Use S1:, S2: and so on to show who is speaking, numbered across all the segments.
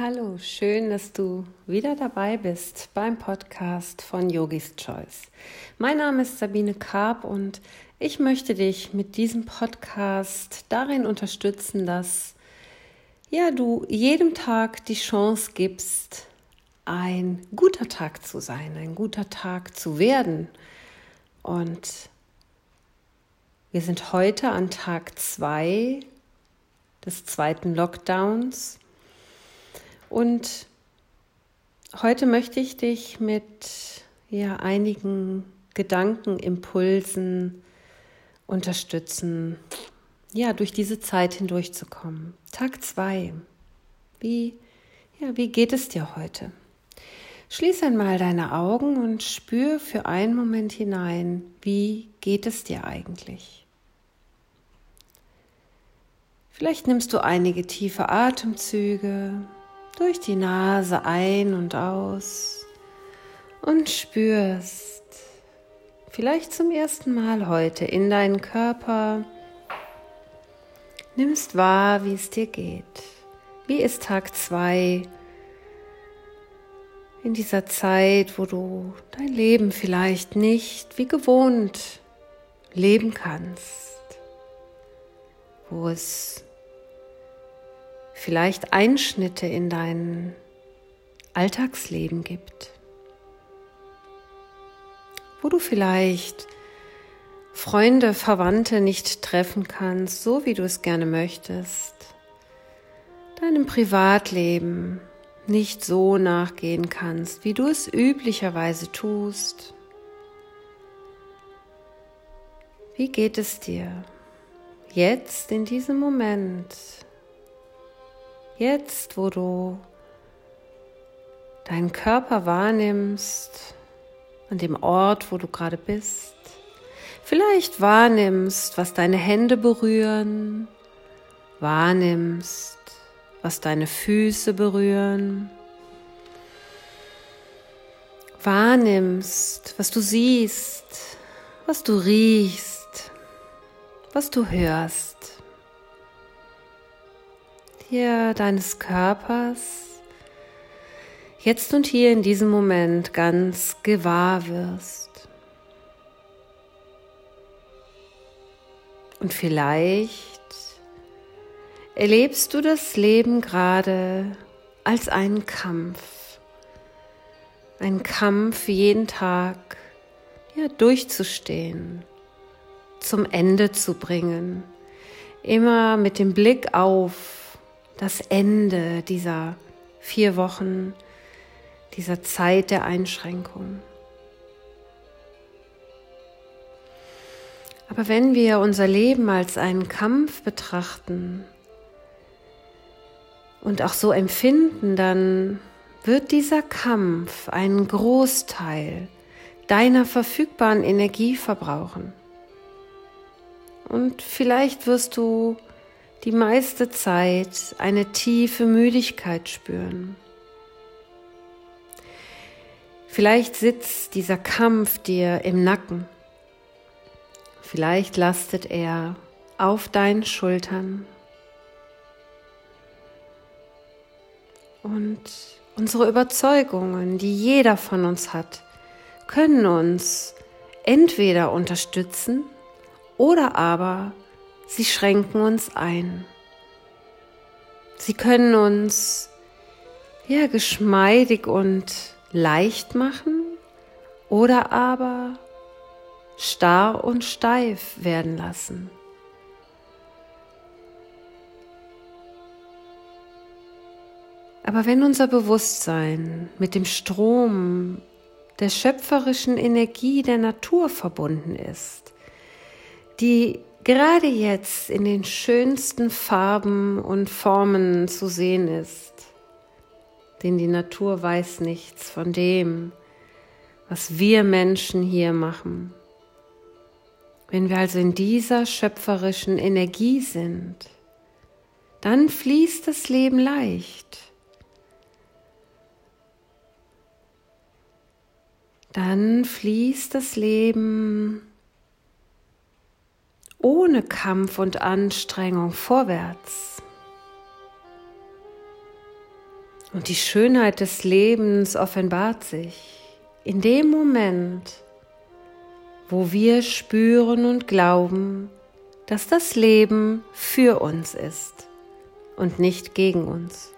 S1: Hallo, schön, dass du wieder dabei bist beim Podcast von Yogis Choice. Mein Name ist Sabine Karp und ich möchte dich mit diesem Podcast darin unterstützen, dass ja, du jedem Tag die Chance gibst, ein guter Tag zu sein, ein guter Tag zu werden. Und wir sind heute an Tag zwei des zweiten Lockdowns und heute möchte ich dich mit ja, einigen Gedankenimpulsen unterstützen, ja, durch diese Zeit hindurchzukommen. Tag zwei. Wie, ja, wie geht es dir heute? Schließ einmal deine Augen und spür für einen Moment hinein, wie geht es dir eigentlich? Vielleicht nimmst du einige tiefe Atemzüge, durch die Nase ein und aus und spürst vielleicht zum ersten Mal heute in deinen Körper, nimmst wahr, wie es dir geht. Wie ist Tag zwei in dieser Zeit, wo du dein Leben vielleicht nicht wie gewohnt leben kannst, wo es vielleicht Einschnitte in dein Alltagsleben gibt, wo du vielleicht Freunde, Verwandte nicht treffen kannst, so wie du es gerne möchtest, deinem Privatleben nicht so nachgehen kannst, wie du es üblicherweise tust. Wie geht es dir jetzt in diesem Moment? Jetzt, wo du deinen Körper wahrnimmst, an dem Ort, wo du gerade bist, vielleicht wahrnimmst, was deine Hände berühren, wahrnimmst, was deine Füße berühren, wahrnimmst, was du siehst, was du riechst, was du hörst hier deines Körpers jetzt und hier in diesem Moment ganz gewahr wirst. Und vielleicht erlebst du das Leben gerade als einen Kampf. Ein Kampf jeden Tag ja, durchzustehen, zum Ende zu bringen. Immer mit dem Blick auf das Ende dieser vier Wochen, dieser Zeit der Einschränkung. Aber wenn wir unser Leben als einen Kampf betrachten und auch so empfinden, dann wird dieser Kampf einen Großteil deiner verfügbaren Energie verbrauchen. Und vielleicht wirst du die meiste Zeit eine tiefe Müdigkeit spüren. Vielleicht sitzt dieser Kampf dir im Nacken. Vielleicht lastet er auf deinen Schultern. Und unsere Überzeugungen, die jeder von uns hat, können uns entweder unterstützen oder aber Sie schränken uns ein. Sie können uns ja geschmeidig und leicht machen oder aber starr und steif werden lassen. Aber wenn unser Bewusstsein mit dem Strom der schöpferischen Energie der Natur verbunden ist, die gerade jetzt in den schönsten Farben und Formen zu sehen ist. Denn die Natur weiß nichts von dem, was wir Menschen hier machen. Wenn wir also in dieser schöpferischen Energie sind, dann fließt das Leben leicht. Dann fließt das Leben ohne Kampf und Anstrengung vorwärts. Und die Schönheit des Lebens offenbart sich in dem Moment, wo wir spüren und glauben, dass das Leben für uns ist und nicht gegen uns.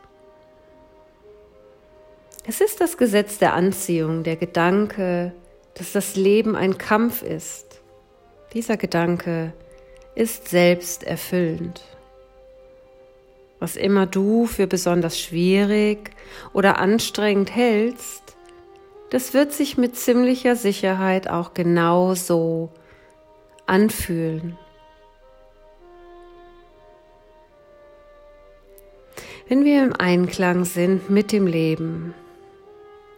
S1: Es ist das Gesetz der Anziehung, der Gedanke, dass das Leben ein Kampf ist. Dieser Gedanke ist selbst erfüllend. Was immer du für besonders schwierig oder anstrengend hältst, das wird sich mit ziemlicher Sicherheit auch genau so anfühlen. Wenn wir im Einklang sind mit dem Leben,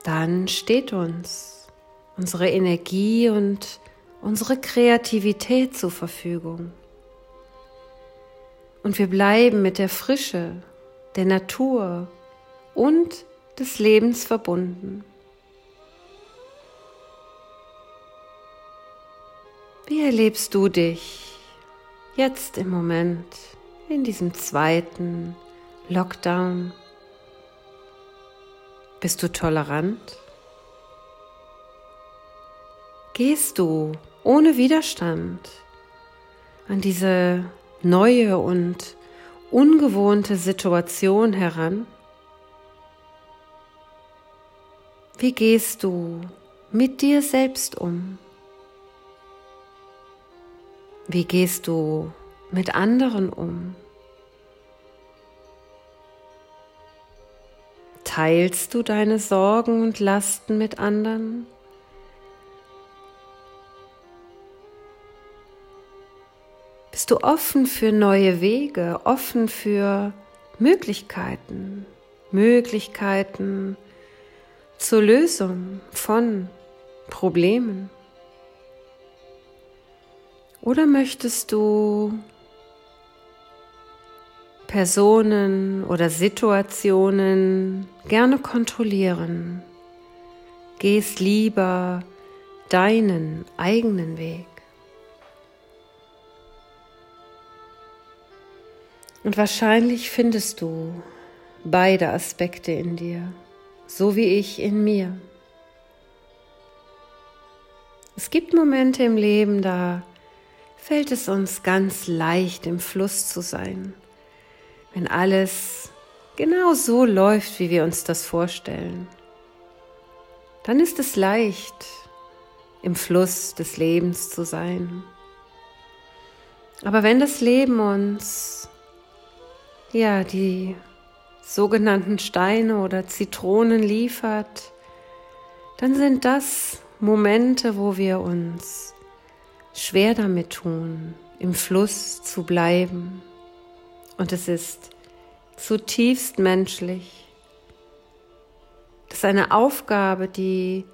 S1: dann steht uns unsere Energie und unsere Kreativität zur Verfügung. Und wir bleiben mit der Frische, der Natur und des Lebens verbunden. Wie erlebst du dich jetzt im Moment in diesem zweiten Lockdown? Bist du tolerant? Gehst du ohne Widerstand an diese neue und ungewohnte Situation heran? Wie gehst du mit dir selbst um? Wie gehst du mit anderen um? Teilst du deine Sorgen und Lasten mit anderen? Bist du offen für neue Wege, offen für Möglichkeiten, Möglichkeiten zur Lösung von Problemen? Oder möchtest du Personen oder Situationen gerne kontrollieren. Gehst lieber deinen eigenen Weg. Und wahrscheinlich findest du beide Aspekte in dir, so wie ich in mir. Es gibt Momente im Leben, da fällt es uns ganz leicht, im Fluss zu sein wenn alles genau so läuft, wie wir uns das vorstellen, dann ist es leicht, im Fluss des Lebens zu sein. Aber wenn das Leben uns ja die sogenannten Steine oder Zitronen liefert, dann sind das Momente, wo wir uns schwer damit tun, im Fluss zu bleiben, und es ist zutiefst menschlich. Das ist eine Aufgabe, die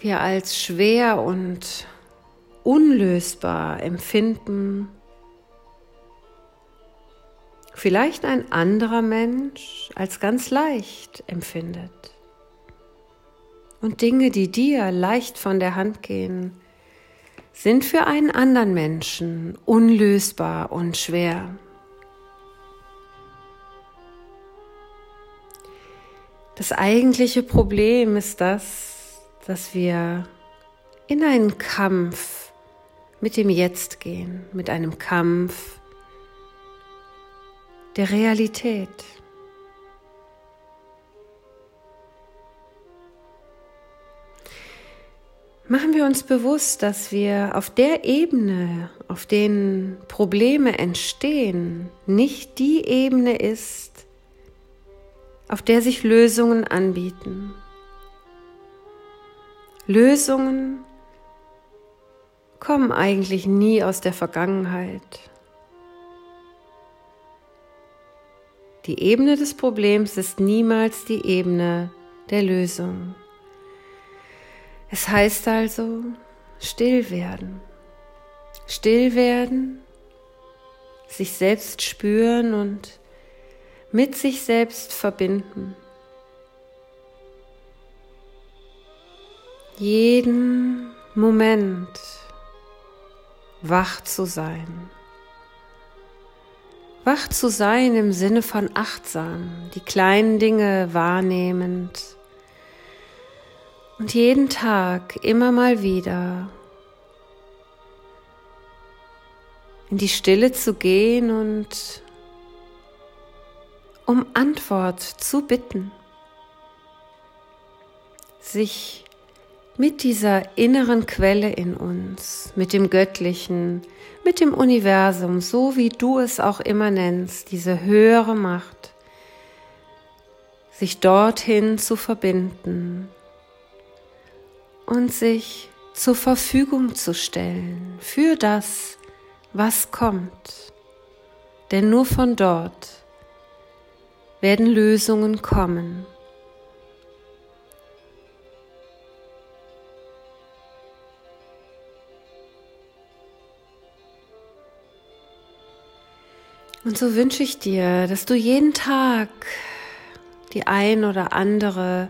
S1: wir als schwer und unlösbar empfinden. Vielleicht ein anderer Mensch als ganz leicht empfindet. Und Dinge, die dir leicht von der Hand gehen, sind für einen anderen Menschen unlösbar und schwer. Das eigentliche Problem ist das, dass wir in einen Kampf mit dem Jetzt gehen, mit einem Kampf der Realität. Machen wir uns bewusst, dass wir auf der Ebene, auf denen Probleme entstehen, nicht die Ebene ist, auf der sich Lösungen anbieten. Lösungen kommen eigentlich nie aus der Vergangenheit. Die Ebene des Problems ist niemals die Ebene der Lösung. Es heißt also still werden. Still werden, sich selbst spüren und mit sich selbst verbinden. Jeden Moment wach zu sein. Wach zu sein im Sinne von achtsam, die kleinen Dinge wahrnehmend. Und jeden Tag immer mal wieder in die Stille zu gehen und um Antwort zu bitten, sich mit dieser inneren Quelle in uns, mit dem Göttlichen, mit dem Universum, so wie du es auch immer nennst, diese höhere Macht, sich dorthin zu verbinden und sich zur Verfügung zu stellen für das, was kommt. Denn nur von dort werden Lösungen kommen. Und so wünsche ich dir, dass du jeden Tag die ein oder andere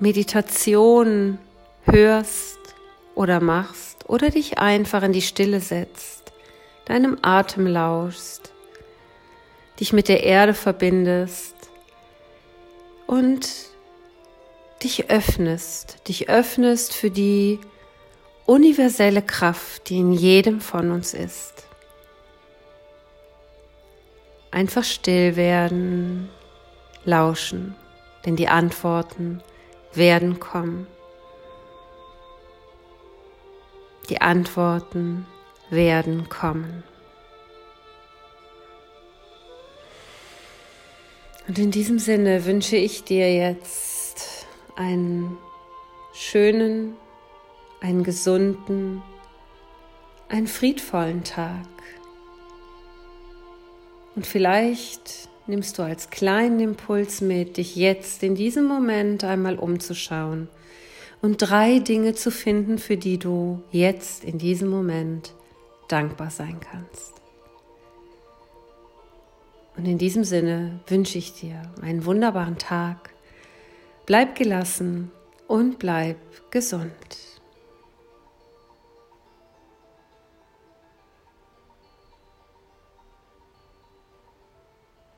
S1: Meditation hörst oder machst oder dich einfach in die Stille setzt, deinem Atem lauschst, dich mit der Erde verbindest und dich öffnest, dich öffnest für die universelle Kraft, die in jedem von uns ist. Einfach still werden, lauschen, denn die Antworten werden kommen. Die Antworten werden kommen. Und in diesem Sinne wünsche ich dir jetzt einen schönen, einen gesunden, einen friedvollen Tag. Und vielleicht nimmst du als kleinen Impuls mit, dich jetzt in diesem Moment einmal umzuschauen und drei Dinge zu finden, für die du jetzt in diesem Moment dankbar sein kannst. Und in diesem Sinne wünsche ich dir einen wunderbaren Tag. Bleib gelassen und bleib gesund.